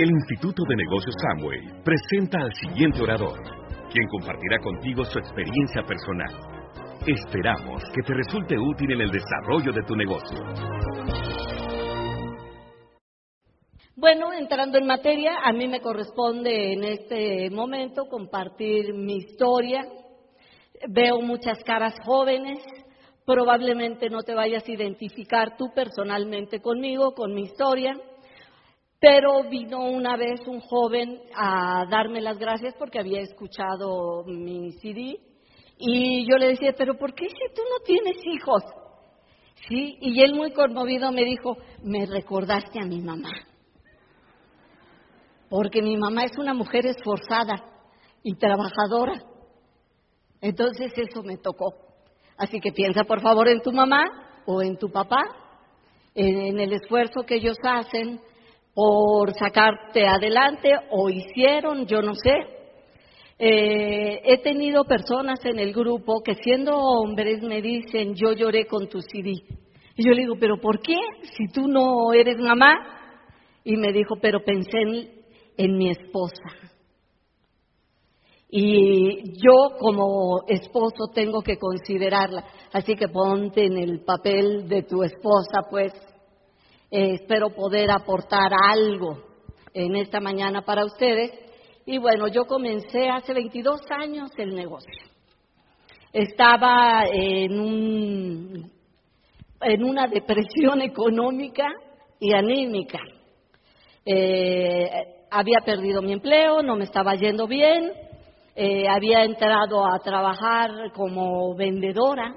El Instituto de Negocios Samway presenta al siguiente orador, quien compartirá contigo su experiencia personal. Esperamos que te resulte útil en el desarrollo de tu negocio. Bueno, entrando en materia, a mí me corresponde en este momento compartir mi historia. Veo muchas caras jóvenes, probablemente no te vayas a identificar tú personalmente conmigo, con mi historia, pero vino una vez un joven a darme las gracias porque había escuchado mi CD y yo le decía, pero ¿por qué si tú no tienes hijos? Sí, y él muy conmovido me dijo, me recordaste a mi mamá, porque mi mamá es una mujer esforzada y trabajadora. Entonces eso me tocó. Así que piensa por favor en tu mamá o en tu papá, en el esfuerzo que ellos hacen por sacarte adelante o hicieron, yo no sé. Eh, he tenido personas en el grupo que siendo hombres me dicen, yo lloré con tu CD. Y yo le digo, pero ¿por qué? Si tú no eres mamá. Y me dijo, pero pensé en, en mi esposa. Y yo como esposo tengo que considerarla. Así que ponte en el papel de tu esposa, pues eh, espero poder aportar algo en esta mañana para ustedes. Y bueno, yo comencé hace 22 años el negocio. Estaba en, un, en una depresión económica y anímica. Eh, había perdido mi empleo, no me estaba yendo bien, eh, había entrado a trabajar como vendedora,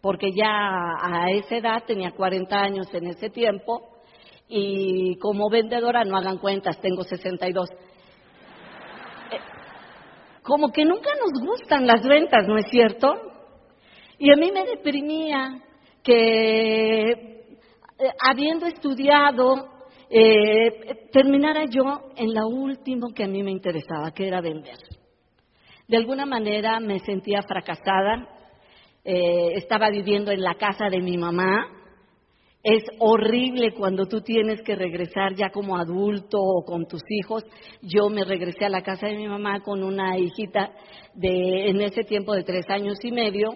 porque ya a esa edad, tenía 40 años en ese tiempo, y como vendedora no hagan cuentas, tengo 62. Eh, como que nunca nos gustan las ventas, ¿no es cierto? Y a mí me deprimía que eh, habiendo estudiado, eh, terminara yo en la última que a mí me interesaba, que era vender. De alguna manera me sentía fracasada, estaba viviendo en la casa de mi mamá, es horrible cuando tú tienes que regresar ya como adulto o con tus hijos. Yo me regresé a la casa de mi mamá con una hijita de en ese tiempo de tres años y medio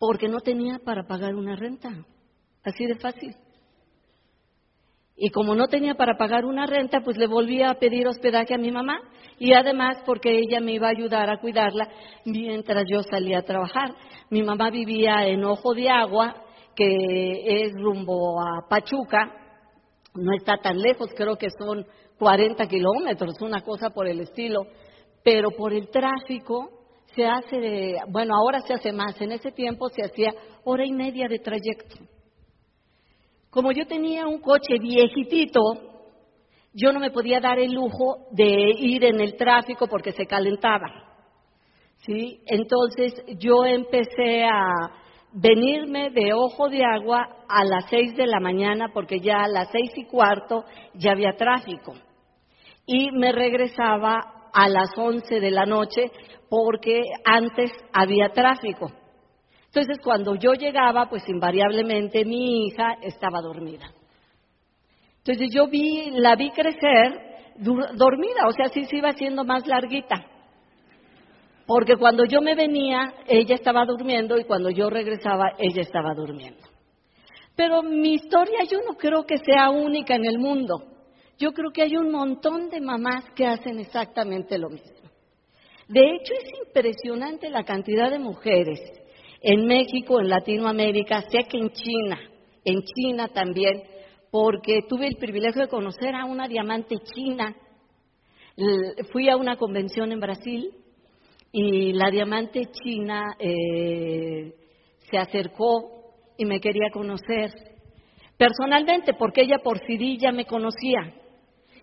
porque no tenía para pagar una renta. Así de fácil. Y como no tenía para pagar una renta, pues le volví a pedir hospedaje a mi mamá y además porque ella me iba a ayudar a cuidarla mientras yo salía a trabajar. Mi mamá vivía en Ojo de Agua que es rumbo a Pachuca, no está tan lejos, creo que son 40 kilómetros, una cosa por el estilo, pero por el tráfico se hace, bueno, ahora se hace más, en ese tiempo se hacía hora y media de trayecto. Como yo tenía un coche viejitito, yo no me podía dar el lujo de ir en el tráfico porque se calentaba. ¿Sí? Entonces yo empecé a, venirme de Ojo de Agua a las seis de la mañana porque ya a las seis y cuarto ya había tráfico. Y me regresaba a las once de la noche porque antes había tráfico. Entonces cuando yo llegaba, pues invariablemente mi hija estaba dormida. Entonces yo vi, la vi crecer dormida, o sea, sí se iba haciendo más larguita. Porque cuando yo me venía, ella estaba durmiendo y cuando yo regresaba, ella estaba durmiendo. Pero mi historia yo no creo que sea única en el mundo. Yo creo que hay un montón de mamás que hacen exactamente lo mismo. De hecho, es impresionante la cantidad de mujeres en México, en Latinoamérica, sé que en China, en China también, porque tuve el privilegio de conocer a una diamante china. Fui a una convención en Brasil y la diamante china eh, se acercó y me quería conocer personalmente porque ella por CD ya me conocía.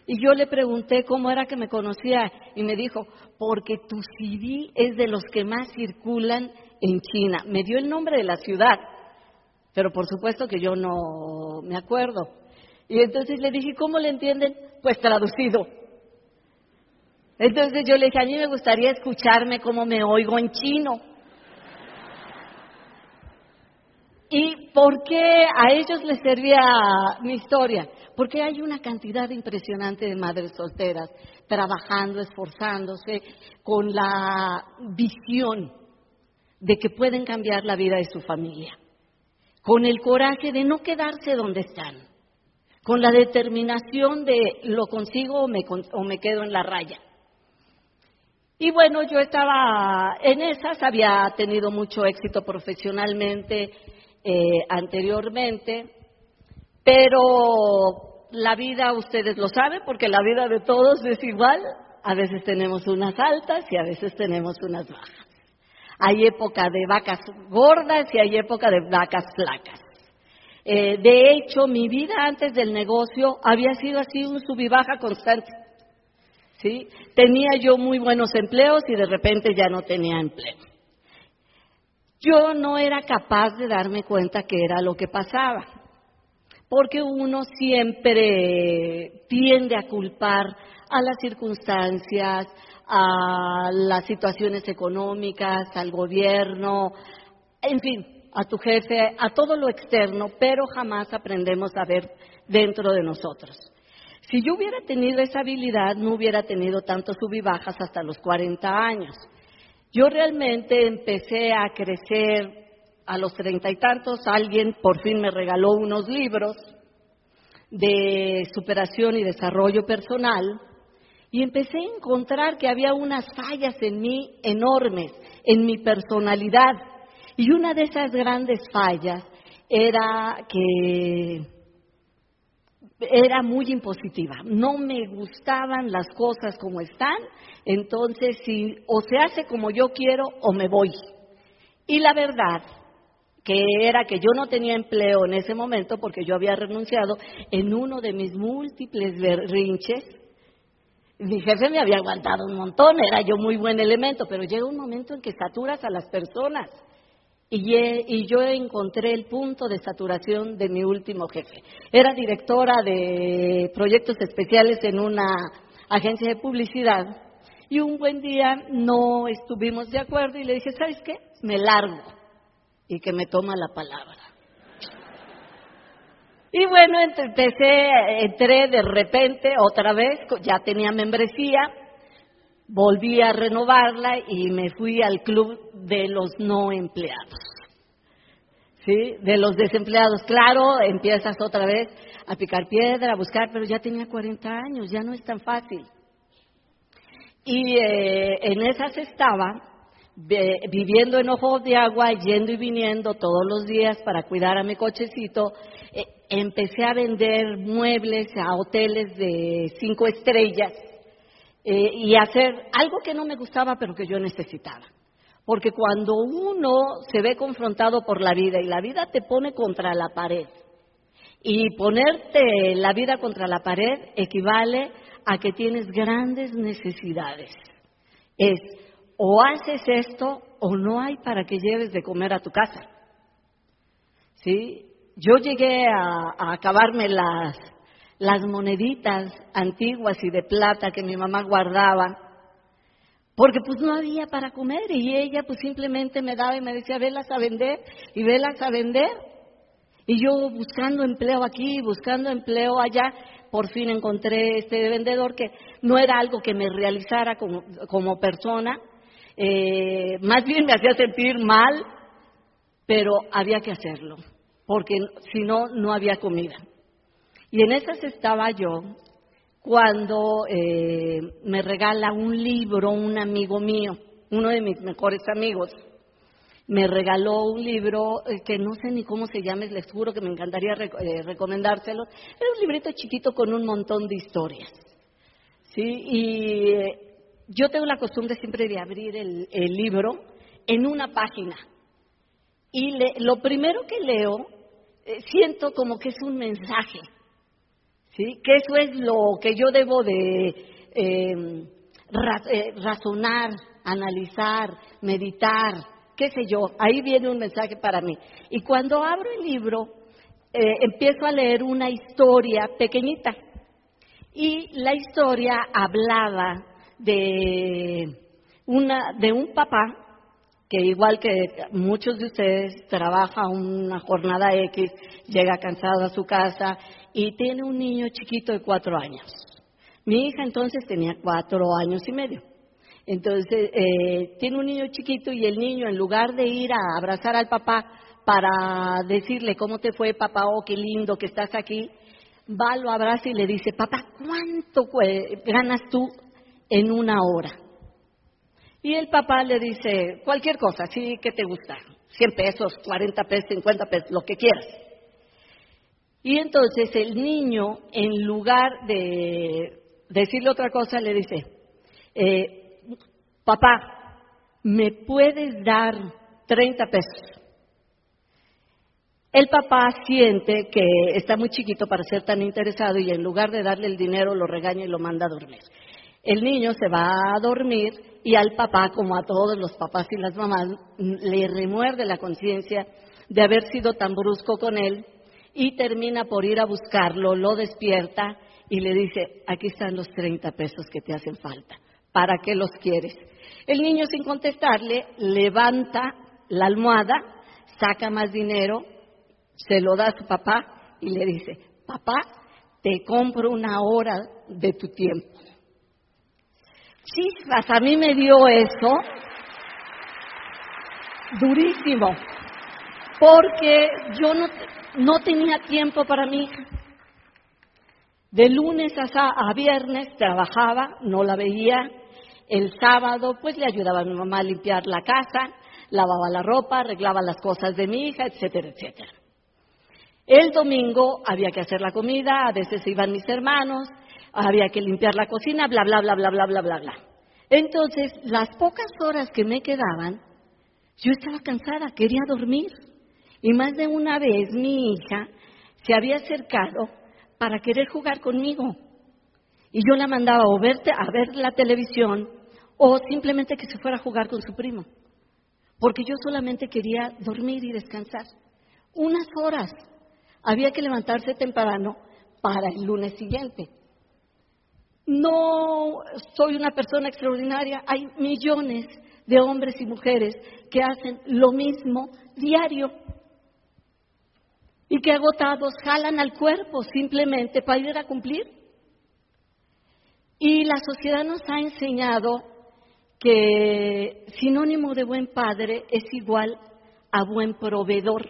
Y yo le pregunté cómo era que me conocía y me dijo, porque tu CD es de los que más circulan en China. Me dio el nombre de la ciudad, pero por supuesto que yo no me acuerdo. Y entonces le dije, ¿cómo le entienden? Pues traducido. Entonces yo le dije, a mí me gustaría escucharme como me oigo en chino. ¿Y por qué a ellos les servía mi historia? Porque hay una cantidad impresionante de madres solteras trabajando, esforzándose, con la visión de que pueden cambiar la vida de su familia, con el coraje de no quedarse donde están, con la determinación de lo consigo o me, o me quedo en la raya. Y bueno, yo estaba en esas, había tenido mucho éxito profesionalmente, eh, anteriormente, pero la vida, ustedes lo saben, porque la vida de todos es igual. A veces tenemos unas altas y a veces tenemos unas bajas. Hay época de vacas gordas y hay época de vacas flacas. Eh, de hecho, mi vida antes del negocio había sido así un sub y baja constante. ¿Sí? Tenía yo muy buenos empleos y de repente ya no tenía empleo yo no era capaz de darme cuenta que era lo que pasaba, porque uno siempre tiende a culpar a las circunstancias, a las situaciones económicas, al gobierno, en fin, a tu jefe, a todo lo externo, pero jamás aprendemos a ver dentro de nosotros. Si yo hubiera tenido esa habilidad, no hubiera tenido tantos sub y bajas hasta los 40 años. Yo realmente empecé a crecer a los treinta y tantos. Alguien por fin me regaló unos libros de superación y desarrollo personal y empecé a encontrar que había unas fallas en mí enormes, en mi personalidad. Y una de esas grandes fallas era que era muy impositiva, no me gustaban las cosas como están, entonces si o se hace como yo quiero o me voy. Y la verdad que era que yo no tenía empleo en ese momento porque yo había renunciado en uno de mis múltiples berrinches. Mi jefe me había aguantado un montón, era yo muy buen elemento, pero llega un momento en que saturas a las personas y, yo encontré el punto de saturación de mi último jefe. Era directora de proyectos especiales en una agencia de publicidad y un buen día no estuvimos de acuerdo y le dije, ¿sabes qué? Me largo y que me toma la palabra. Y bueno, empecé, entré de repente otra vez, ya tenía membresía, volví a renovarla y me fui al club de los no empleados. ¿Sí? De los desempleados. Claro, empiezas otra vez a picar piedra, a buscar, pero ya tenía 40 años, ya no es tan fácil. Y eh, en esas estaba, viviendo en ojos de agua, yendo y viniendo todos los días para cuidar a mi cochecito. Eh, empecé a vender muebles a hoteles de cinco estrellas eh, y hacer algo que no me gustaba pero que yo necesitaba. Porque cuando uno se ve confrontado por la vida y la vida te pone contra la pared, y ponerte la vida contra la pared equivale a que tienes grandes necesidades. Es o haces esto o no hay para que lleves de comer a tu casa. ¿Sí? Yo llegué a, a acabarme las, las moneditas antiguas y de plata que mi mamá guardaba, porque pues no había para comer y ella pues simplemente me daba y me decía, velas a vender y velas a vender. Y yo buscando empleo aquí, buscando empleo allá, por fin encontré este vendedor que no era algo que me realizara como, como persona, eh, más bien me hacía sentir mal, pero había que hacerlo, porque si no, no había comida. Y en esas estaba yo cuando eh, me regala un libro un amigo mío, uno de mis mejores amigos. Me regaló un libro eh, que no sé ni cómo se llama, les juro que me encantaría eh, recomendárselo. Era un librito chiquito con un montón de historias. ¿sí? Y yo tengo la costumbre siempre de abrir el, libro en una página. Y lo primero que leo, siento como que es un mensaje ¿sí? Que eso es lo que yo debo de em, eh, razonar, analizar, meditar, qué sé yo. Ahí viene un mensaje para mí. Y cuando abro el libro, eh, empiezo a leer una historia pequeñita. Y la historia hablaba de, una, de un papá que igual que muchos de ustedes trabaja una jornada X, llega cansado a su casa y tiene un niño chiquito de cuatro años. Mi hija entonces tenía cuatro años y medio. Entonces, eh, tiene un niño chiquito y el niño, en lugar de ir a abrazar al papá para decirle cómo te fue, papá, oh, qué lindo que estás aquí, va, lo abraza y le dice, papá, ¿cuánto ganas tú en una hora? Y el papá le dice, cualquier cosa, sí, ¿qué te gusta? 100 pesos, 40 pesos, 50 pesos, lo que quieras. Y entonces el niño, en lugar de decirle otra cosa, le dice, eh, papá, ¿me puedes dar 30 pesos? El papá siente que está muy chiquito para ser tan interesado y en lugar de darle el dinero lo regaña y lo manda a dormir. El niño se va a dormir y al papá, como a todos los papás y las mamás, le remuerde la conciencia de haber sido tan brusco con él y termina por ir a buscarlo, lo despierta y le dice, aquí están los 30 pesos que te hacen falta, ¿para qué los quieres? El niño sin contestarle levanta la almohada, saca más dinero, se lo da a su papá y le dice, papá, te compro una hora de tu tiempo. Chispas, a mí me dio eso durísimo, porque yo no, no tenía tiempo para hija. De lunes a, viernes trabajaba, no la veía. El sábado, pues le ayudaba a mi mamá a limpiar la casa, lavaba la ropa, arreglaba las cosas de mi hija, etcétera, etcétera. El domingo había que hacer la comida, a veces iban mis hermanos, había que limpiar la cocina, bla, bla, bla, bla, bla, bla, bla, bla. Entonces, las pocas horas que me quedaban, yo estaba cansada, quería dormir. Y más de una vez mi hija se había acercado para querer jugar conmigo. Y yo la mandaba o verte, a ver la televisión o simplemente que se fuera a jugar con su primo. Porque yo solamente quería dormir y descansar. Unas horas. Había que levantarse temprano para el lunes siguiente. No soy una persona extraordinaria. Hay millones de hombres y mujeres que hacen lo mismo diario y que agotados jalan al cuerpo simplemente para ir a cumplir. Y la sociedad nos ha enseñado que sinónimo de buen padre es igual a buen proveedor.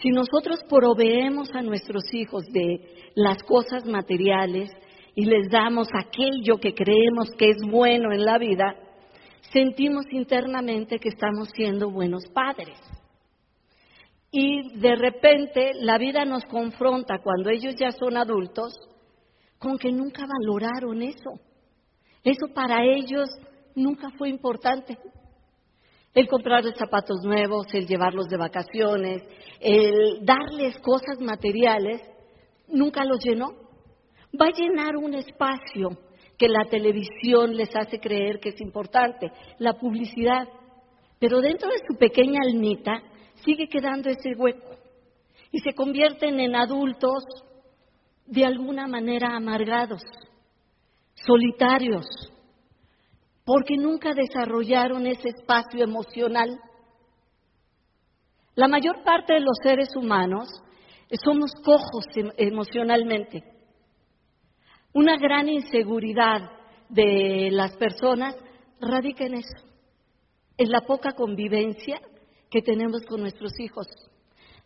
Si nosotros proveemos a nuestros hijos de las cosas materiales y les damos aquello que creemos que es bueno en la vida, sentimos internamente que estamos siendo buenos padres. Y de repente la vida nos confronta cuando ellos ya son adultos con que nunca valoraron eso. Eso para ellos nunca fue importante. El comprarles zapatos nuevos, el llevarlos de vacaciones, el darles cosas materiales, nunca los llenó. Va a llenar un espacio que la televisión les hace creer que es importante, la publicidad. Pero dentro de su pequeña almita sigue quedando ese hueco y se convierten en adultos de alguna manera amargados, solitarios, porque nunca desarrollaron ese espacio emocional. La mayor parte de los seres humanos somos cojos em, emocionalmente. Una gran inseguridad de las personas radica en eso, en la poca convivencia que tenemos con nuestros hijos.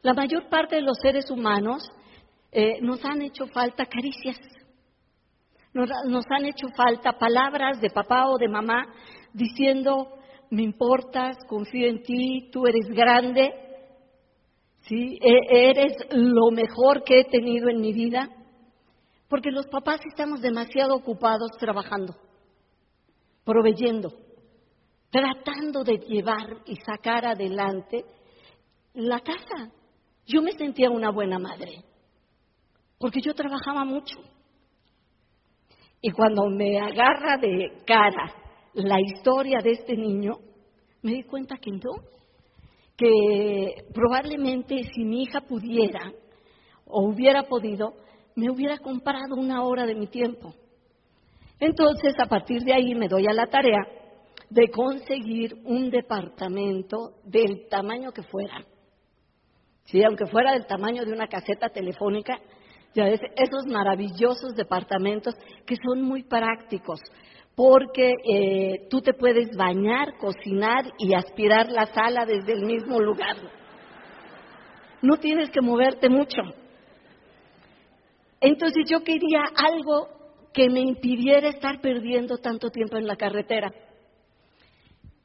La mayor parte de los seres humanos eh, nos han hecho falta caricias, nos, nos han hecho falta palabras de papá o de mamá diciendo, me importas, confío en ti, tú eres grande, ¿sí? E, eres lo mejor que he tenido en mi vida. Porque los papás estamos demasiado ocupados trabajando, proveyendo tratando de llevar y sacar adelante la casa. Yo me sentía una buena madre, porque yo trabajaba mucho. Y cuando me agarra de cara la historia de este niño, me di cuenta que no, que probablemente si mi hija pudiera o hubiera podido, me hubiera comprado una hora de mi tiempo. Entonces, a partir de ahí me doy a la tarea de conseguir un departamento del tamaño que fuera. Sí, aunque fuera del tamaño de una caseta telefónica, ya esos maravillosos departamentos que son muy prácticos, porque eh, tú te puedes bañar, cocinar y aspirar la sala desde el mismo lugar. No tienes que moverte mucho. Entonces yo quería algo que me impidiera estar perdiendo tanto tiempo en la carretera.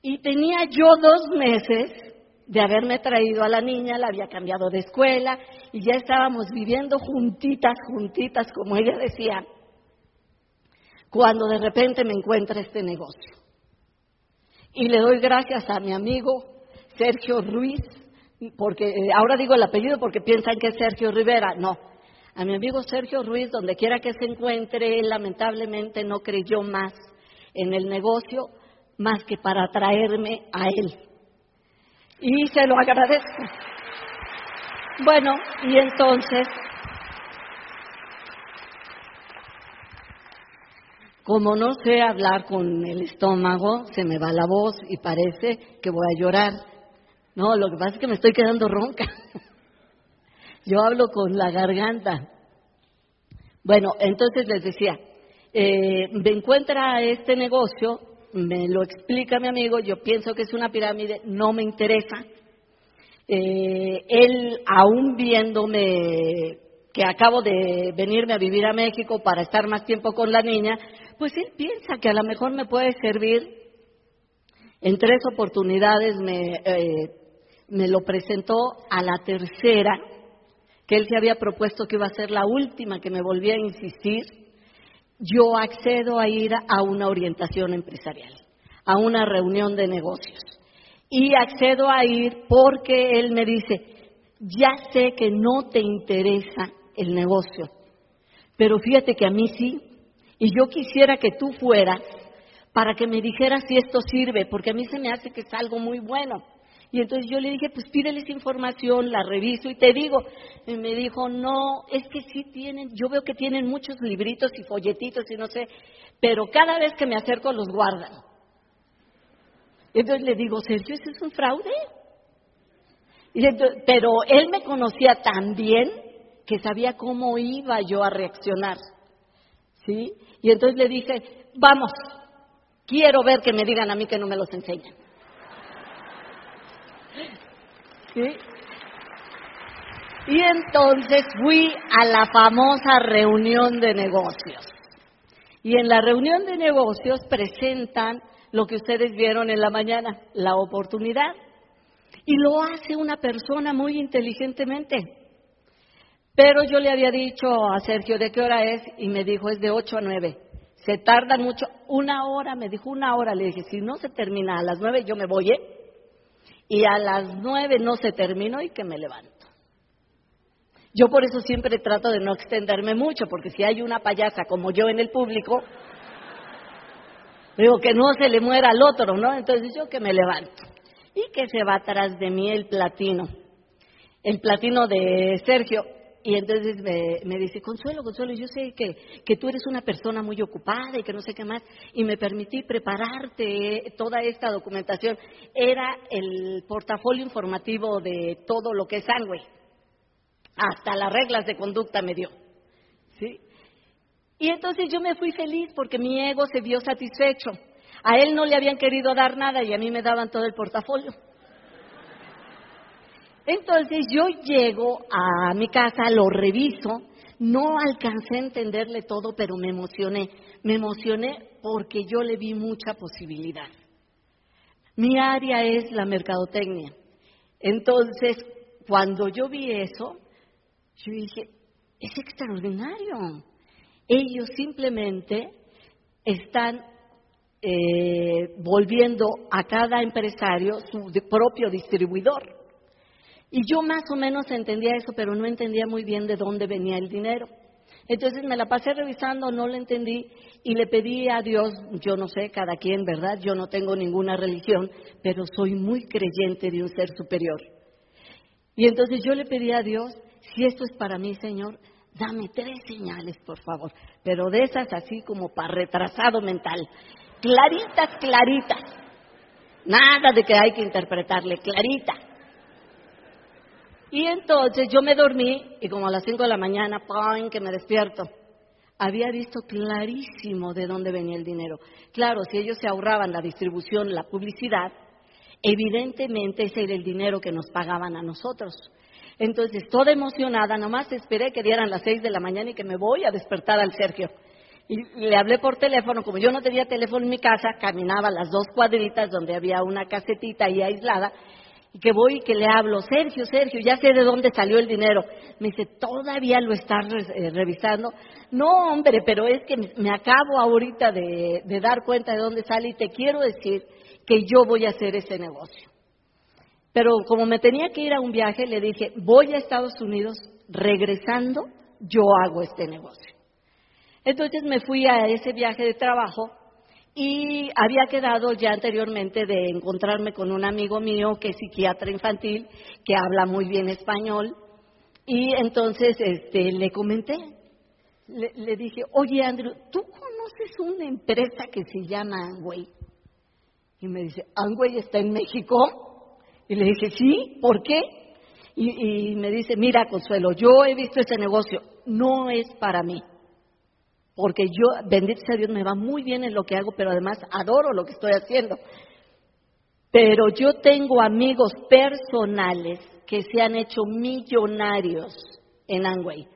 Y tenía yo dos meses de haberme traído a la niña, la había cambiado de escuela y ya estábamos viviendo juntitas, juntitas, como ella decía, cuando de repente me encuentra este negocio. Y le doy gracias a mi amigo Sergio Ruiz, porque eh, ahora digo el apellido porque piensan que es Sergio Rivera, no. A mi amigo Sergio Ruiz, donde quiera que se encuentre, él lamentablemente no creyó más en el negocio más que para traerme a él. Y se lo agradezco. Bueno, y entonces, como no sé hablar con el estómago, se me va la voz y parece que voy a llorar. No, lo que pasa es que me estoy quedando ronca. Yo hablo con la garganta. Bueno, entonces les decía, eh, me encuentra este negocio me lo explica mi amigo, yo pienso que es una pirámide, no me interesa. Eh, él, aún viéndome que acabo de venirme a vivir a México para estar más tiempo con la niña, pues él piensa que a lo mejor me puede servir. En tres oportunidades me, eh, me lo presentó a la tercera, que él se había propuesto que iba a ser la última, que me volvía a insistir yo accedo a ir a una orientación empresarial, a una reunión de negocios. Y accedo a ir porque él me dice, ya sé que no te interesa el negocio, pero fíjate que a mí sí, y yo quisiera que tú fueras para que me dijeras si esto sirve, porque a mí se me hace que es algo muy bueno. Y entonces yo le dije, pues pídeles información, la reviso y te digo. Y me dijo, no, es que sí tienen, yo veo que tienen muchos libritos y folletitos y no sé, pero cada vez que me acerco los guardan. Entonces le digo, Sergio, ¿ese es un fraude? pero él me conocía tan bien que sabía cómo iba yo a reaccionar. ¿Sí? Y entonces le dije, vamos, quiero ver que me digan a mí que no me los enseñan. ¿Sí? Y entonces fui a la famosa reunión de negocios. Y en la reunión de negocios presentan lo que ustedes vieron en la mañana, la oportunidad. Y lo hace una persona muy inteligentemente. Pero yo le había dicho a Sergio de qué hora es y me dijo es de 8 a 9. Se tardan mucho, una hora, me dijo una hora. Le dije, si no se termina a las 9 yo me voy, ¿eh? Y a las nueve no se terminó y que me levanto. Yo por eso siempre trato de no extenderme mucho, porque si hay una payasa como yo en el público, digo que no se le muera al otro, ¿no? Entonces yo que me levanto. Y que se va atrás de mí el platino, el platino de Sergio. Y entonces me, dice, Consuelo, Consuelo, yo sé que, que, tú eres una persona muy ocupada y que no sé qué más, y me permití prepararte toda esta documentación. Era el portafolio informativo de todo lo que es sangre. Hasta las reglas de conducta me dio. ¿Sí? Y entonces yo me fui feliz porque mi ego se vio satisfecho. A él no le habían querido dar nada y a mí me daban todo el portafolio. Entonces yo llego a mi casa, lo reviso, no alcancé a entenderle todo, pero me emocioné. Me emocioné porque yo le vi mucha posibilidad. Mi área es la mercadotecnia. Entonces, cuando yo vi eso, yo dije, es extraordinario. Ellos simplemente están eh, volviendo a cada empresario su propio distribuidor. Y yo más o menos entendía eso, pero no entendía muy bien de dónde venía el dinero. Entonces me la pasé revisando, no lo entendí y le pedí a Dios, yo no sé, cada quien, ¿verdad? Yo no tengo ninguna religión, pero soy muy creyente de un ser superior. Y entonces yo le pedí a Dios, si esto es para mí, Señor, dame tres señales, por favor, pero de esas así como para retrasado mental, claritas, claritas. Nada de que hay que interpretarle, clarita. Y entonces yo me dormí y como a las 5 de la mañana, ¡pam!, que me despierto. Había visto clarísimo de dónde venía el dinero. Claro, si ellos se ahorraban la distribución, la publicidad, evidentemente ese era el dinero que nos pagaban a nosotros. Entonces, toda emocionada, nomás esperé que dieran las 6 de la mañana y que me voy a despertar al Sergio. Y le hablé por teléfono, como yo no tenía teléfono en mi casa, caminaba las dos cuadritas donde había una casetita ahí aislada, y que voy y que le hablo, Sergio, Sergio, ya sé de dónde salió el dinero. Me dice, ¿todavía lo estás eh, revisando? No, hombre, pero es que me acabo ahorita de, de dar cuenta de dónde sale y te quiero decir que yo voy a hacer ese negocio. Pero como me tenía que ir a un viaje, le dije, voy a Estados Unidos, regresando, yo hago este negocio. Entonces me fui a ese viaje de trabajo y había quedado ya anteriormente de encontrarme con un amigo mío que es psiquiatra infantil, que habla muy bien español, y entonces este, le comenté, le, dije, oye Andrew, ¿tú conoces una empresa que se llama Angway? Y me dice, ¿Angway está en México? Y le dije, sí, ¿por qué? Y, y me dice, mira Consuelo, yo he visto ese negocio, no es para mí porque yo, bendito sea Dios, me va muy bien en lo que hago, pero además adoro lo que estoy haciendo. Pero yo tengo amigos personales que se han hecho millonarios en Angway.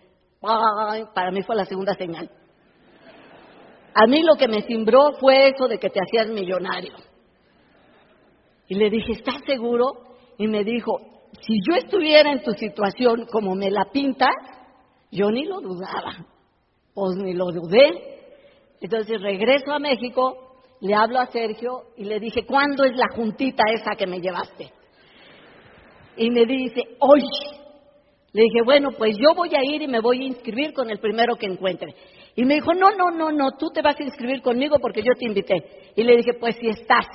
para mí fue la segunda señal. A mí lo que me cimbró fue eso de que te hacías millonario. Y le dije, ¿estás seguro? Y me dijo, si yo estuviera en tu situación como me la pintas, yo ni lo dudaba. Pues ni lo dudé. Entonces regreso a México, le hablo a Sergio y le dije, ¿cuándo es la juntita esa que me llevaste? Y me dice, hoy. Le dije, bueno, pues yo voy a ir y me voy a inscribir con el primero que encuentre. Y me dijo, no, no, no, no, tú te vas a inscribir conmigo porque yo te invité. Y le dije, pues si estás.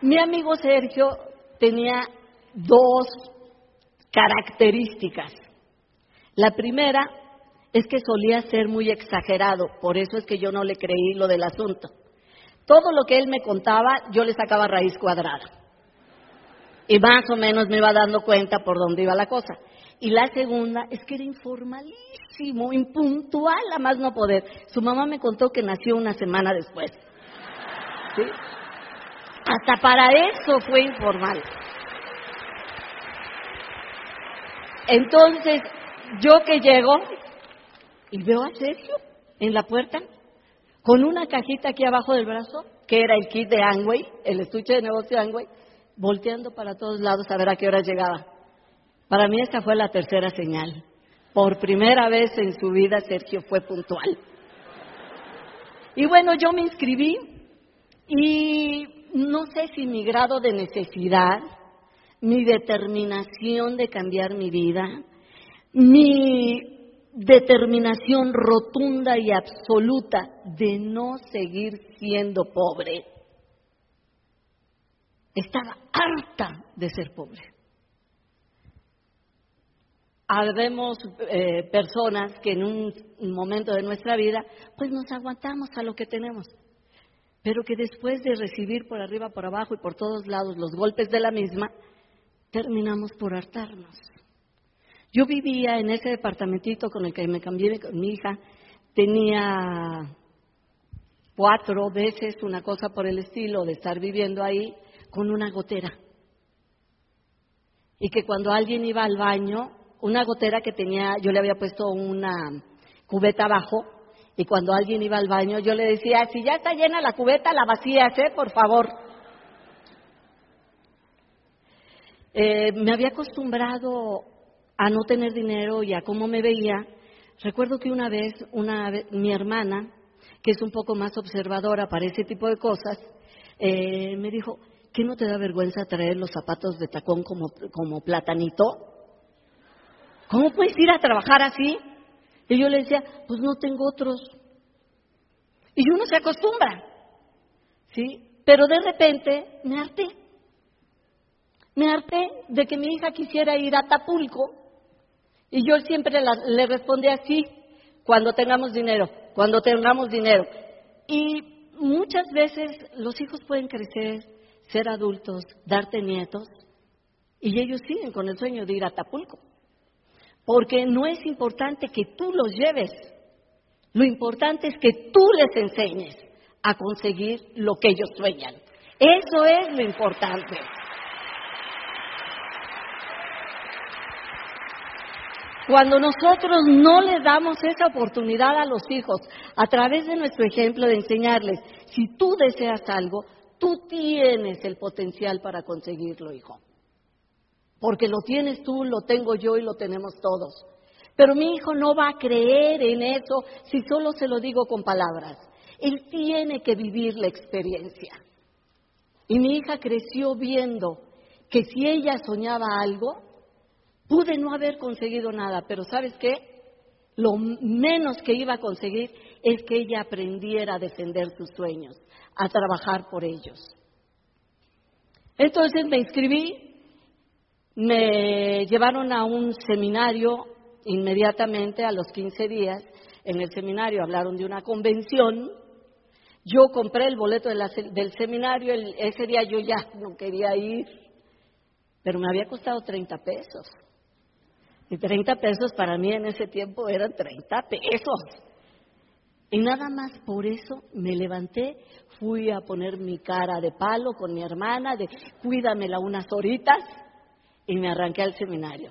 Mi amigo Sergio tenía dos características. La primera es que solía ser muy exagerado, por eso es que yo no le creí lo del asunto. Todo lo que él me contaba, yo le sacaba raíz cuadrada. Y más o menos me iba dando cuenta por dónde iba la cosa. Y la segunda es que era informalísimo, impuntual a más no poder. Su mamá me contó que nació una semana después. Hasta para eso fue informal. Entonces, yo que llego, y veo a Sergio en la puerta con una cajita aquí abajo del brazo, que era el kit de Angway, el estuche de negocio de Angway, volteando para todos lados a ver a qué hora llegaba. Para mí esta fue la tercera señal. Por primera vez en su vida Sergio fue puntual. Y bueno, yo me inscribí y no sé si mi grado de necesidad, mi determinación de cambiar mi vida, mi determinación rotunda y absoluta de no seguir siendo pobre. Estaba harta de ser pobre. Habemos eh, personas que en un momento de nuestra vida, pues nos aguantamos a lo que tenemos, pero que después de recibir por arriba, por abajo y por todos lados los golpes de la misma, terminamos por hartarnos. Yo vivía en ese departamentito con el que me cambié con mi hija, tenía cuatro veces una cosa por el estilo de estar viviendo ahí con una gotera. Y que cuando alguien iba al baño, una gotera que tenía, yo le había puesto una cubeta abajo, y cuando alguien iba al baño, yo le decía, si ya está llena la cubeta, la vacías, ¿eh? Por favor. Eh, me había acostumbrado a no tener dinero y a cómo me veía, recuerdo que una vez una, mi hermana, que es un poco más observadora para ese tipo de cosas, eh, me dijo, ¿qué no te da vergüenza traer los zapatos de tacón como, como platanito? ¿Cómo puedes ir a trabajar así? Y yo le decía, pues no tengo otros. Y uno se acostumbra, ¿sí? Pero de repente me harté. Me harté de que mi hija quisiera ir a Tapulco y yo siempre le respondí así, cuando tengamos dinero, cuando tengamos dinero. Y muchas veces los hijos pueden crecer, ser adultos, darte nietos, y ellos siguen con el sueño de ir a Tapulco. Porque no es importante que tú los lleves, lo importante es que tú les enseñes a conseguir lo que ellos sueñan. Eso es lo importante. Cuando nosotros no le damos esa oportunidad a los hijos, a través de nuestro ejemplo de enseñarles, si tú deseas algo, tú tienes el potencial para conseguirlo, hijo. Porque lo tienes tú, lo tengo yo y lo tenemos todos. Pero mi hijo no va a creer en eso si solo se lo digo con palabras. Él tiene que vivir la experiencia. Y mi hija creció viendo que si ella soñaba algo, pude no haber conseguido nada, pero ¿sabes qué? Lo menos que iba a conseguir es que ella aprendiera a defender sus sueños, a trabajar por ellos. Entonces me inscribí, me llevaron a un seminario inmediatamente a los 15 días. En el seminario hablaron de una convención yo compré el boleto del seminario, ese día yo ya no quería ir, pero me había costado 30 pesos. Y 30 pesos para mí en ese tiempo eran 30 pesos. Y nada más por eso me levanté, fui a poner mi cara de palo con mi hermana, de cuídamela unas horitas, y me arranqué al seminario.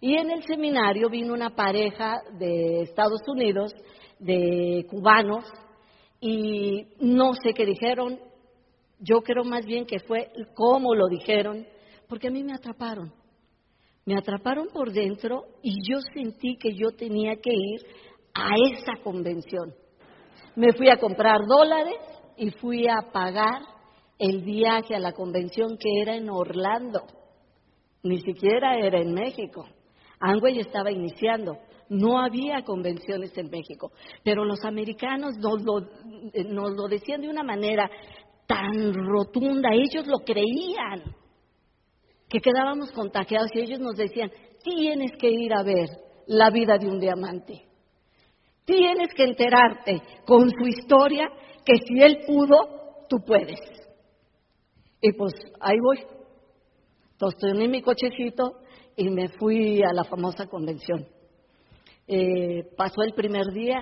Y en el seminario vino una pareja de Estados Unidos, de cubanos, y no sé qué dijeron, yo creo más bien que fue cómo lo dijeron, porque a mí me atraparon. Me atraparon por dentro y yo sentí que yo tenía que ir a esa convención. Me fui a comprar dólares y fui a pagar el viaje a la convención que era en Orlando. Ni siquiera era en México. Angway estaba iniciando. No había convenciones en México, pero los americanos nos lo, eh, nos lo decían de una manera tan rotunda, ellos lo creían, que quedábamos contagiados y ellos nos decían, tienes que ir a ver la vida de un diamante, tienes que enterarte con su historia que si él pudo, tú puedes. Y pues ahí voy. En mi cochecito y me fui a la famosa convención. Eh, pasó el primer día,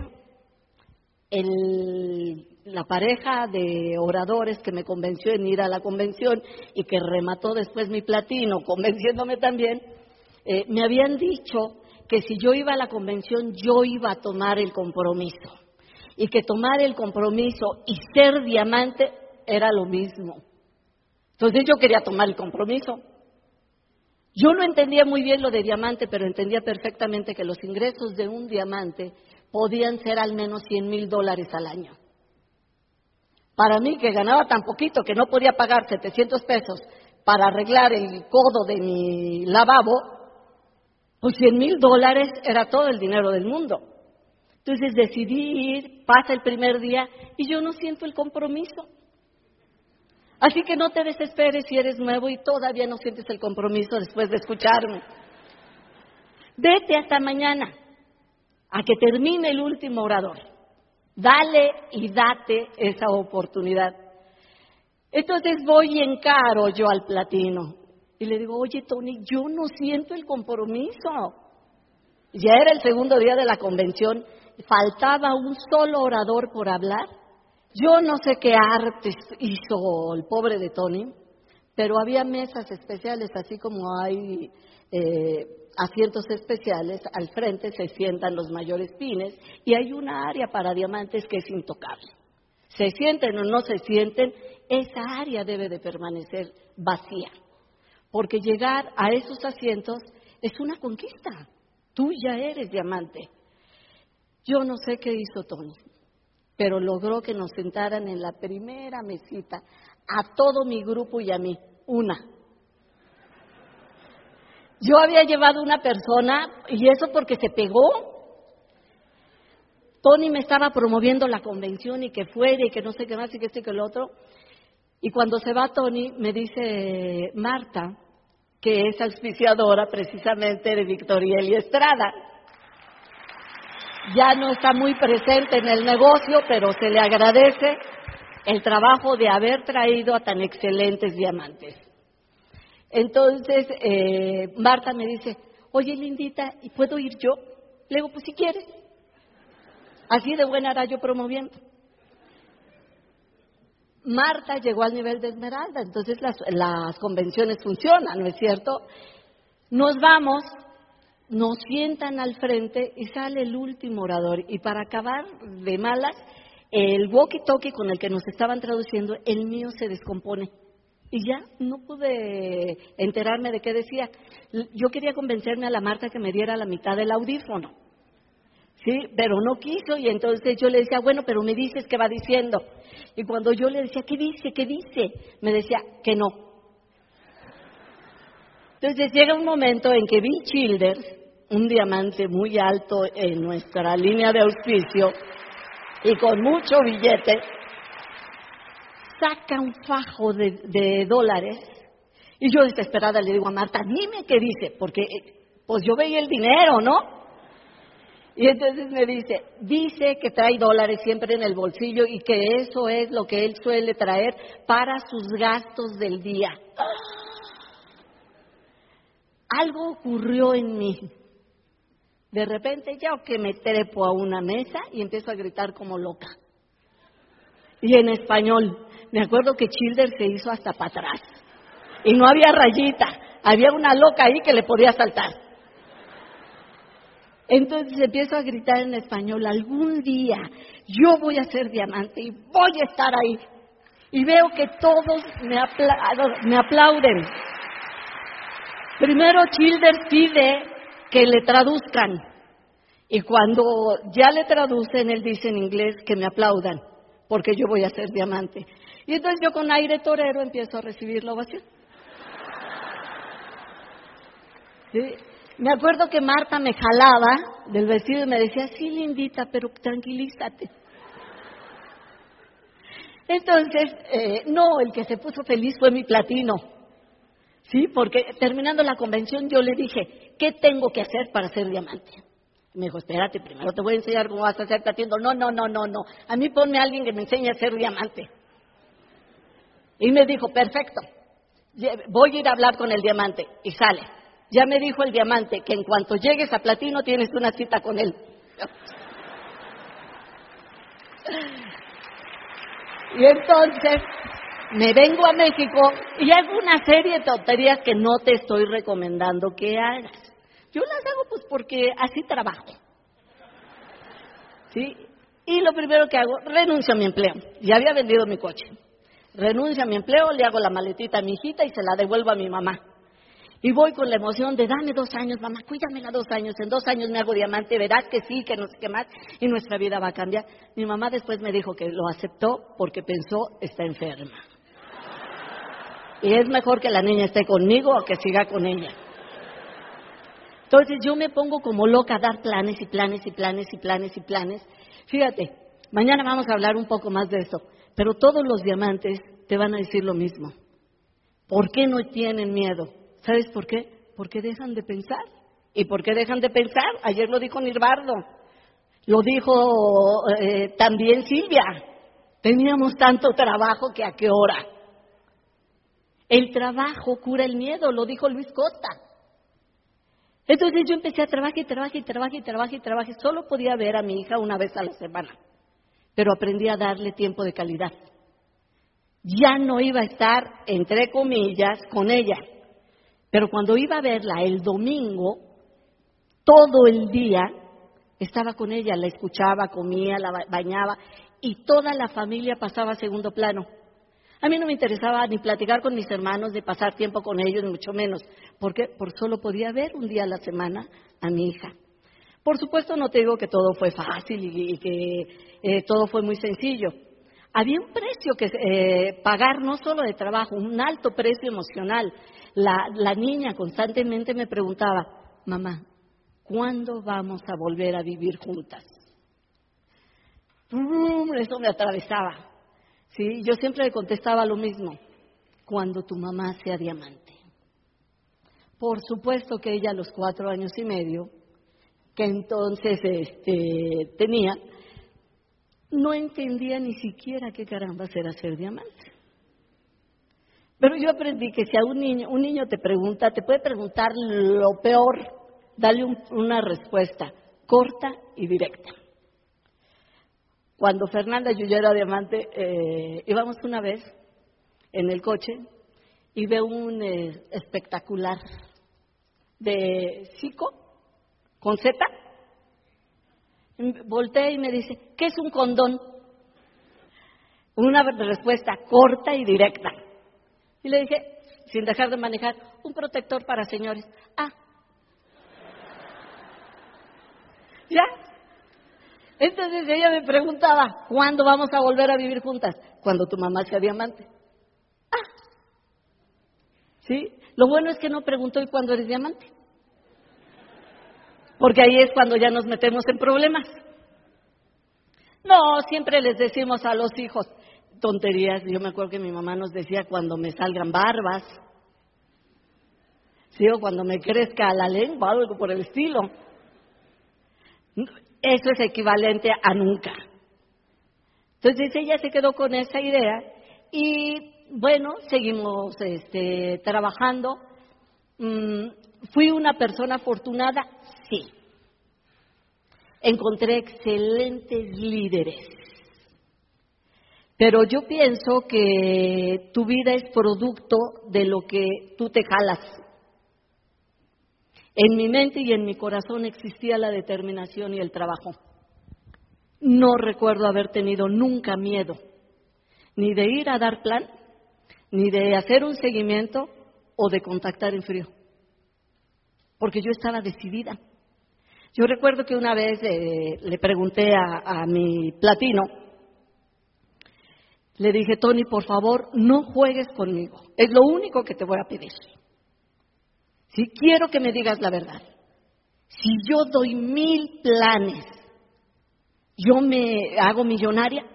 la pareja de oradores que me convenció en ir a la convención y que remató después mi platino, convenciéndome también, eh, me habían dicho que si yo iba a la convención yo iba a tomar el compromiso y que tomar el compromiso y ser diamante era lo mismo. Entonces yo quería tomar el compromiso. Yo no entendía muy bien lo de diamante, pero entendía perfectamente que los ingresos de un diamante podían ser al menos 100 mil dólares al año. Para mí, que ganaba tan poquito que no podía pagar 700 pesos para arreglar el codo de mi lavabo, pues 100 mil dólares era todo el dinero del mundo. Entonces decidí ir, pasa el primer día y yo no siento el compromiso. Así que no te desesperes si eres nuevo y todavía no sientes el compromiso después de escucharme. Vete hasta mañana a que termine el último orador. Dale y date esa oportunidad. Entonces voy y encaro yo al platino y le digo, oye Tony, yo no siento el compromiso. Ya era el segundo día de la convención, faltaba un solo orador por hablar yo no sé qué arte hizo el pobre de Tony, pero había mesas especiales, así como hay eh, asientos especiales, al frente se sientan los mayores pines y hay una área para diamantes que es intocable. Se sienten o no se sienten, esa área debe de permanecer vacía, porque llegar a esos asientos es una conquista. Tú ya eres diamante. Yo no sé qué hizo Tony pero logró que nos sentaran en la primera mesita a todo mi grupo y a mí, una. Yo había llevado una persona y eso porque se pegó. Tony me estaba promoviendo la convención y que fuera y que no sé qué más y que esto y que lo otro. Y cuando se va Tony, me dice Marta, que es auspiciadora precisamente de Victoria y Estrada ya no está muy presente en el negocio, pero se le agradece el trabajo de haber traído a tan excelentes diamantes. Entonces, eh, Marta me dice, oye Lindita, ¿y puedo ir yo? Le digo, pues si quieres. Así de buena era yo promoviendo. Marta llegó al nivel de Esmeralda, entonces las, las convenciones funcionan, ¿no es cierto? Nos vamos, nos sientan al frente y sale el último orador. Y para acabar de malas, el walkie-talkie con el que nos estaban traduciendo, el mío se descompone. Y ya no pude enterarme de qué decía. Yo quería convencerme a la Marta que me diera la mitad del audífono. Sí, pero no quiso y entonces yo le decía, bueno, pero me dices qué va diciendo. Y cuando yo le decía, ¿qué dice? ¿Qué dice? Me decía que no. Entonces llega un momento en que Bill Childers, un diamante muy alto en nuestra línea de auspicio y con mucho billete, saca un fajo de, dólares y yo desesperada le digo a Marta, dime qué dice, porque eh, pues yo veía el dinero, ¿no? Y entonces me dice, dice que trae dólares siempre en el bolsillo y que eso es lo que él suele traer para sus gastos del día. Algo ocurrió en mí. De repente ya que me trepo a una mesa y empiezo a gritar como loca. Y en español, me acuerdo que Childer se hizo hasta para atrás. Y no había rayita, había una loca ahí que le podía saltar. Entonces empiezo a gritar en español, algún día yo voy a ser diamante y voy a estar ahí. Y veo que todos me, me aplauden. Primero Childers pide que le traduzcan. Y cuando ya le traducen, él dice en inglés que me aplaudan, porque yo voy a ser diamante. Y entonces yo con aire torero empiezo a recibir la ovación. Me acuerdo que Marta me jalaba del vestido y me decía, sí, lindita, pero tranquilízate. Entonces, eh, no, el que se puso feliz fue mi platino. Sí, porque terminando la convención yo le dije, ¿qué tengo que hacer para ser diamante? Me dijo, espérate, primero te voy a enseñar cómo vas a ser platino. No, no, no, no, no. A mí ponme a alguien que me enseñe a ser diamante. Y me dijo, perfecto, voy a ir a hablar con el diamante. Y sale. Ya me dijo el diamante que en cuanto llegues a platino tienes una cita con él. Y entonces me vengo a México y hago una serie de tonterías que no te estoy recomendando que hagas. Yo las hago pues porque así trabajo. ¿Sí? Y lo primero que hago, renuncio a mi empleo. Ya había vendido mi coche renuncio a mi empleo, le hago la maletita a mi hijita y se la devuelvo a mi mamá. Y voy con la emoción de dame dos años, mamá, cuídamela dos años, en dos años me hago diamante, verás que sí, que no sé qué más, y nuestra vida va a cambiar. Mi mamá después me dijo que lo aceptó porque pensó está enferma. Y es mejor que la niña esté conmigo o que siga con ella. Entonces yo me pongo como loca a dar planes y planes y planes y planes y planes. Fíjate, mañana vamos a hablar un poco más de eso. Pero todos los diamantes te van a decir lo mismo. ¿Por qué no tienen miedo? ¿Sabes por qué? Porque dejan de pensar. ¿Y por qué dejan de pensar? Ayer lo dijo Nirbardo. Lo dijo eh, también Silvia. Teníamos tanto trabajo que a qué hora. El trabajo cura el miedo, lo dijo Luis Costa. Entonces yo empecé a trabajar y trabajar y trabajar y trabajar y trabajar. Solo podía ver a mi hija una vez a la semana pero aprendí a darle tiempo de calidad. Ya no iba a estar, entre comillas, con ella, pero cuando iba a verla el domingo, todo el día estaba con ella, la escuchaba, comía, la bañaba y toda la familia pasaba a segundo plano. A mí no me interesaba ni platicar con mis hermanos, ni pasar tiempo con ellos, ni mucho menos, porque por solo podía ver un día a la semana a mi hija. Por supuesto, no te digo que todo fue fácil y, que eh, todo fue muy sencillo. Había un precio que eh, pagar, no solo de trabajo, un alto precio emocional. La, la niña constantemente me preguntaba, mamá, ¿cuándo vamos a volver a vivir juntas? Eso me atravesaba. ¿sí? Yo siempre le contestaba lo mismo, cuando tu mamá sea diamante. Por supuesto que ella a los cuatro años y medio que entonces este, tenía, no entendía ni siquiera qué caramba era ser diamante. Pero yo aprendí que si a un niño, un niño te pregunta, te puede preguntar lo peor, dale una respuesta corta y directa. Cuando Fernanda y yo era diamante, eh, íbamos una vez en el coche y veo un eh, espectacular de Cico con Z. Voltea y me dice, ¿qué es un condón? Una respuesta corta y directa. Y le dije, sin dejar de manejar, un protector para señores. Ah. ¿Ya? Entonces ella me preguntaba, ¿cuándo vamos a volver a vivir juntas? Cuando tu mamá sea diamante. Ah. ¿Sí? Lo bueno es que no preguntó, ¿y cuándo eres diamante? Porque ahí es cuando ya nos metemos en problemas. No, siempre les decimos a los hijos, tonterías. Yo me acuerdo que mi mamá nos decía cuando me salgan barbas, ¿sí? o cuando me crezca la lengua, o algo por el estilo. Eso es equivalente a nunca. Entonces ella se quedó con esa idea y bueno, seguimos este, trabajando. Mm, ¿Fui una persona afortunada? Sí. Encontré excelentes líderes pero yo pienso que tu vida es producto de lo que tú te jalas. En mi mente y en mi corazón existía la determinación y el trabajo. No recuerdo haber tenido nunca miedo, ni de ir a dar plan, ni de hacer un seguimiento o de contactar en frío, porque yo estaba decidida. Yo recuerdo que una vez eh, le pregunté a mi platino, le dije, Tony, por favor, no juegues conmigo. Es lo único que te voy a pedir. Si quiero que me digas la verdad. Si yo doy mil planes, yo me hago millonaria.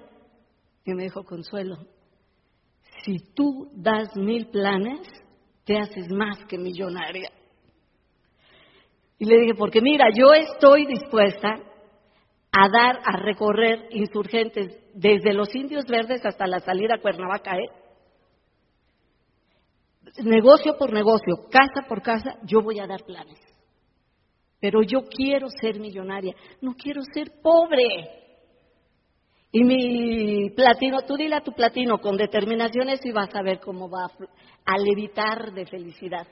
Y me dijo, Consuelo, si tú das mil planes, te haces más que millonaria. Y le dije, porque mira, yo estoy dispuesta a dar, a recorrer insurgentes desde los indios verdes hasta la salida a Cuernavaca, ¿eh? negocio por negocio, casa por casa, yo voy a dar planes. Pero yo quiero ser millonaria, no quiero ser pobre. Y mi platino, tú dile a tu platino con determinaciones y vas a ver cómo va a levitar de felicidad.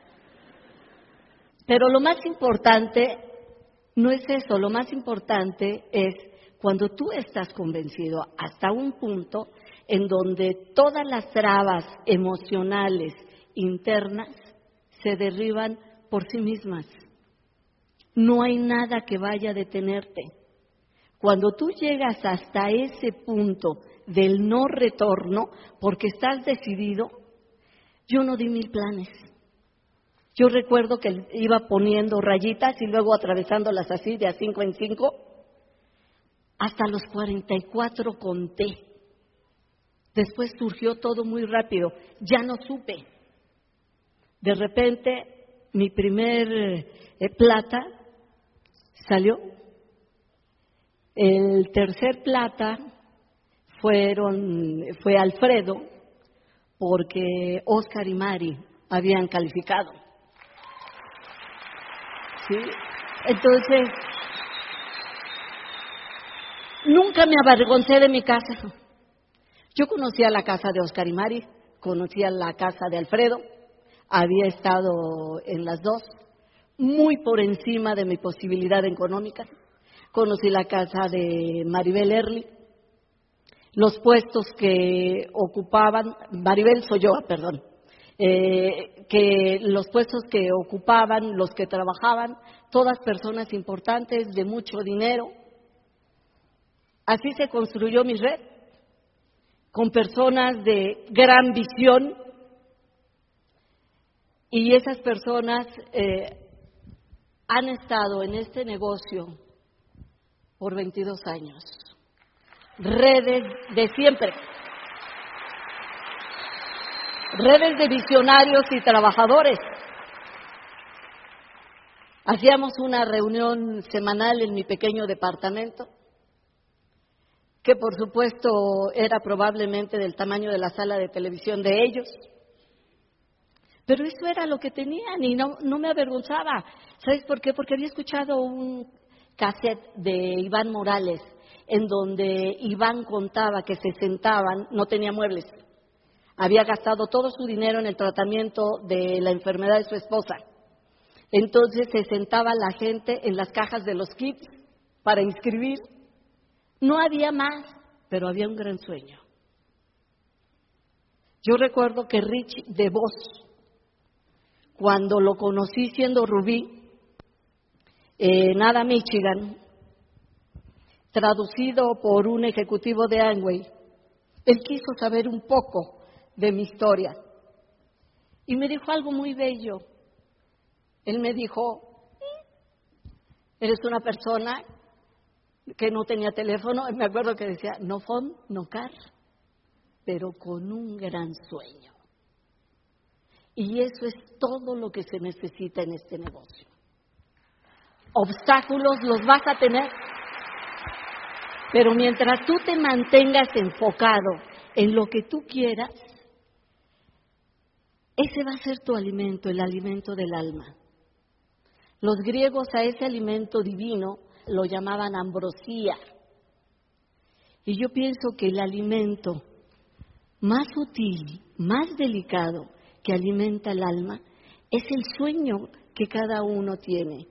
Pero lo más importante no es eso, lo más importante es cuando tú estás convencido hasta un punto en donde todas las trabas emocionales internas se derriban por sí mismas. No hay nada que vaya a detenerte. Cuando tú llegas hasta ese punto del no retorno, porque estás decidido, yo no di mil planes. Yo recuerdo que iba poniendo rayitas y luego atravesándolas así de a cinco en cinco. Hasta los 44 conté. Después surgió todo muy rápido. Ya no supe. De repente, mi primer eh, plata salió. El tercer plata fueron, fue Alfredo, porque Oscar y Mari habían calificado. ¿Sí? Entonces, nunca me avergoncé de mi casa. Yo conocía la casa de Oscar y Mari, conocía la casa de Alfredo, había estado en las dos, muy por encima de mi posibilidad económica. Conocí la casa de Maribel Erli, los puestos que ocupaban, Maribel Soyoa, perdón, eh, que los puestos que ocupaban, los que trabajaban, todas personas importantes de mucho dinero. Así se construyó mi red, con personas de gran visión y esas personas eh, han estado en este negocio por 22 años. Redes de siempre redes de visionarios y trabajadores. Hacíamos una reunión semanal en mi pequeño departamento que por supuesto era probablemente del tamaño de la sala de televisión de ellos. Pero eso era lo que tenían y no, no me avergonzaba. ¿Sabes por qué? Porque había escuchado un cassette de Iván Morales en donde Iván contaba que se sentaban, no tenía muebles, había gastado todo su dinero en el tratamiento de la enfermedad de su esposa. Entonces se sentaba la gente en las cajas de los kits para inscribir. No había más, pero había un gran sueño. Yo recuerdo que Rich de Vos, cuando lo conocí siendo Rubí, en Ada, Michigan, traducido por un ejecutivo de Amway, él quiso saber un poco de mi historia. Y me dijo algo muy bello. Él me dijo, eres una persona que no tenía teléfono, me acuerdo que decía, no phone, no car, pero con un gran sueño. Y eso es todo lo que se necesita en este negocio. Obstáculos los vas a tener, pero mientras tú te mantengas enfocado en lo que tú quieras, ese va a ser tu alimento, el alimento del alma. Los griegos a ese alimento divino lo llamaban ambrosía. Y yo pienso que el alimento más sutil, más delicado que alimenta el alma es el sueño que cada uno tiene.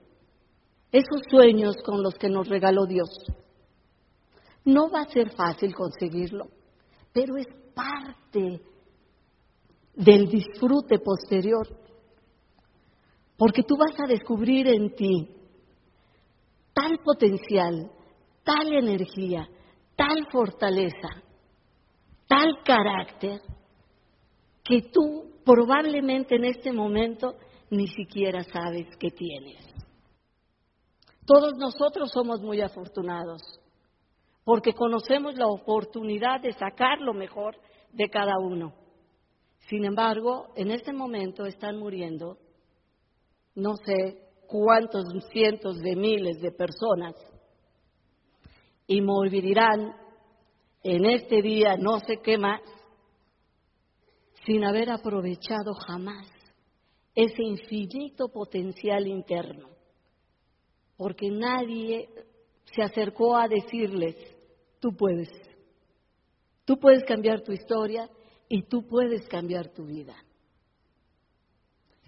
Esos sueños con los que nos regaló Dios. No va a ser fácil conseguirlo, pero es parte del disfrute posterior. Porque tú vas a descubrir en ti tal potencial, tal energía, tal fortaleza, tal carácter, que tú probablemente en este momento ni siquiera sabes que tienes. Todos nosotros somos muy afortunados porque conocemos la oportunidad de sacar lo mejor de cada uno. Sin embargo, en este momento están muriendo no sé cuántos cientos de miles de personas y morirán en este día no sé qué más sin haber aprovechado jamás ese infinito potencial interno. Porque nadie se acercó a decirles, tú puedes, tú puedes cambiar tu historia y tú puedes cambiar tu vida.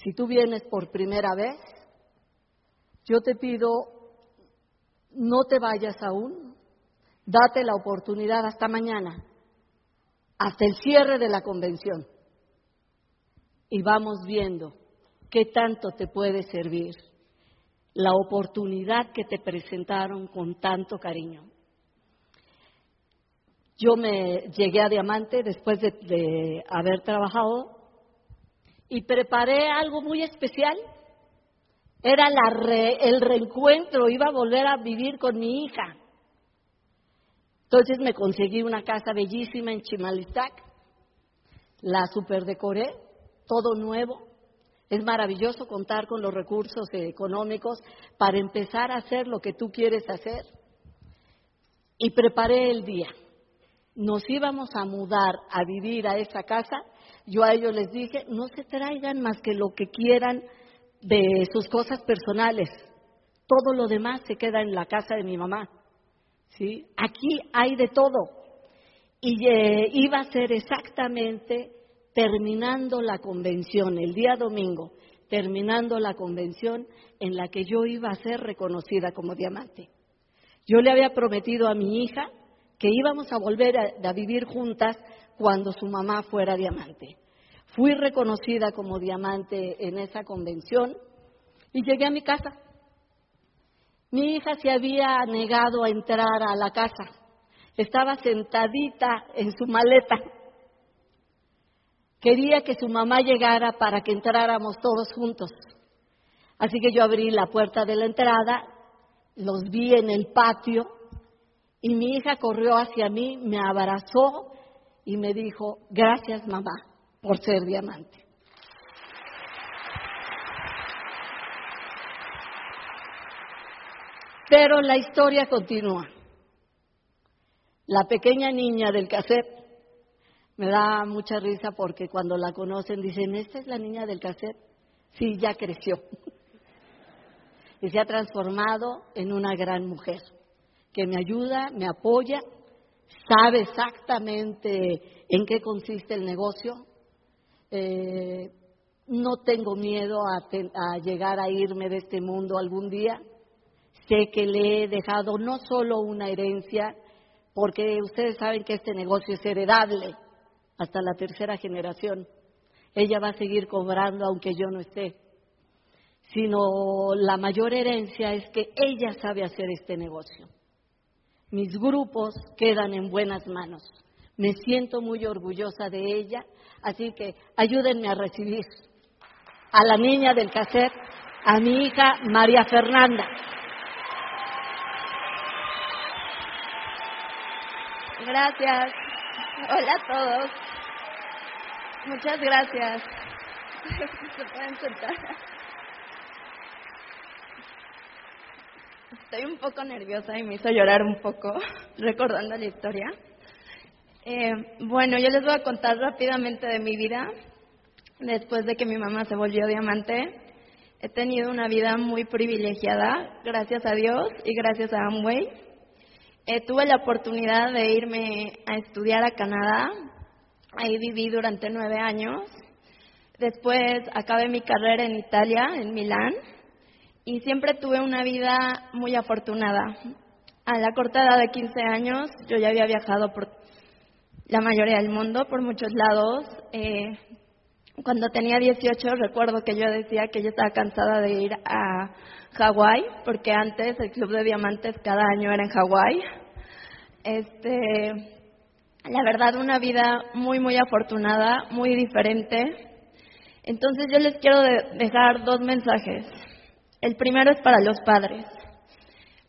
Si tú vienes por primera vez, yo te pido, no te vayas aún, date la oportunidad hasta mañana, hasta el cierre de la convención, y vamos viendo qué tanto te puede servir la oportunidad que te presentaron con tanto cariño. Yo me llegué a Diamante después de, haber trabajado y preparé algo muy especial. Era el reencuentro, iba a volver a vivir con mi hija. Entonces me conseguí una casa bellísima en Chimalistac, la superdecoré, todo nuevo. Es maravilloso contar con los recursos económicos para empezar a hacer lo que tú quieres hacer. Y preparé el día nos íbamos a mudar a vivir a esa casa, yo a ellos les dije, no se traigan más que lo que quieran de sus cosas personales. Todo lo demás se queda en la casa de mi mamá. ¿sí? Aquí hay de todo. Y eh, iba a ser exactamente terminando la convención, el día domingo, terminando la convención en la que yo iba a ser reconocida como diamante. Yo le había prometido a mi hija que íbamos a volver a, vivir juntas cuando su mamá fuera diamante. Fui reconocida como diamante en esa convención y llegué a mi casa. Mi hija se había negado a entrar a la casa. Estaba sentadita en su maleta. Quería que su mamá llegara para que entráramos todos juntos. Así que yo abrí la puerta de la entrada, los vi en el patio y mi hija corrió hacia mí, me abrazó y me dijo, gracias mamá por ser diamante. Pero la historia continúa. La pequeña niña del cassette me da mucha risa porque cuando la conocen dicen, ¿esta es la niña del cassette? Sí, ya creció. y se ha transformado en una gran mujer que me ayuda, me apoya, sabe exactamente en qué consiste el negocio. Eh, no tengo miedo a, llegar a irme de este mundo algún día. Sé que le he dejado no solo una herencia, porque ustedes saben que este negocio es heredable hasta la tercera generación. Ella va a seguir cobrando aunque yo no esté. Sino la mayor herencia es que ella sabe hacer este negocio. Mis grupos quedan en buenas manos. Me siento muy orgullosa de ella, así que ayúdenme a recibir a la niña del cassette, a mi hija María Fernanda. Gracias. Hola a todos. Muchas gracias. Se pueden sentar. Estoy un poco nerviosa y me hizo llorar un poco recordando la historia. Eh, bueno, yo les voy a contar rápidamente de mi vida después de que mi mamá se volvió diamante. He tenido una vida muy privilegiada, gracias a Dios y gracias a Amway. Eh, tuve la oportunidad de irme a estudiar a Canadá. Ahí viví durante nueve años. Después acabé mi carrera en Italia, en Milán, y siempre tuve una vida muy afortunada. A la corta edad de 15 años yo ya había viajado por la mayoría del mundo, por muchos lados. Eh, cuando tenía 18 recuerdo que yo decía que yo estaba cansada de ir a Hawái, porque antes el Club de Diamantes cada año era en Hawái. Este, la verdad, una vida muy, muy afortunada, muy diferente. Entonces yo les quiero dejar dos mensajes. El primero es para los padres.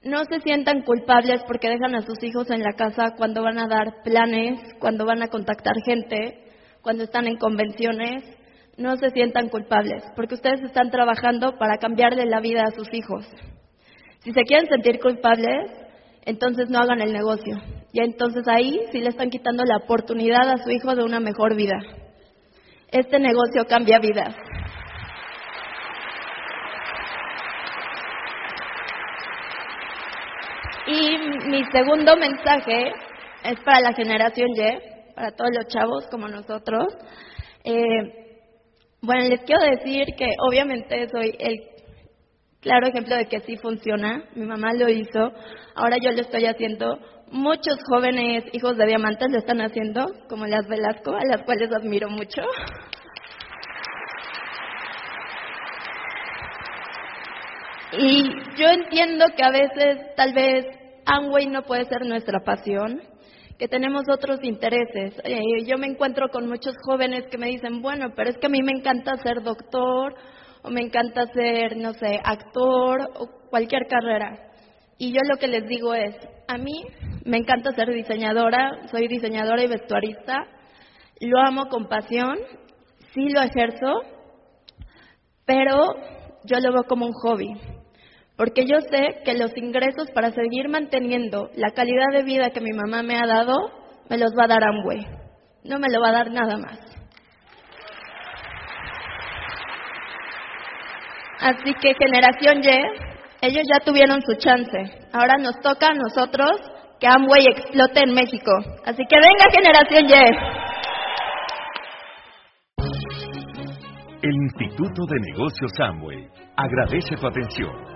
No se sientan culpables porque dejan a sus hijos en la casa cuando van a dar planes, cuando van a contactar gente, cuando están en convenciones, no se sientan culpables, porque ustedes están trabajando para cambiarle la vida a sus hijos. Si se quieren sentir culpables, entonces no hagan el negocio. Y entonces ahí sí le están quitando la oportunidad a su hijo de una mejor vida. Este negocio cambia vidas. Y mi segundo mensaje es para la generación Y, para todos los chavos como nosotros. Eh, bueno, les quiero decir que obviamente soy el claro ejemplo de que sí funciona. Mi mamá lo hizo, ahora yo lo estoy haciendo. Muchos jóvenes hijos de diamantes lo están haciendo, como las Velasco, a las cuales admiro mucho. Y yo entiendo que a veces tal vez Amway no puede ser nuestra pasión, que tenemos otros intereses. Eh, yo me encuentro con muchos jóvenes que me dicen, bueno, pero es que a mí me encanta ser doctor o me encanta ser, no sé, actor o cualquier carrera. Y yo lo que les digo es, a mí me encanta ser diseñadora, soy diseñadora y vestuarista, lo amo con pasión, sí lo ejerzo, pero yo lo veo como un hobby. Porque yo sé que los ingresos para seguir manteniendo la calidad de vida que mi mamá me ha dado, me los va a dar Amway. No me lo va a dar nada más. Así que generación Y, ellos ya tuvieron su chance. Ahora nos toca a nosotros que Amway explote en México. Así que venga generación Y. El Instituto de Negocios Amway agradece tu atención.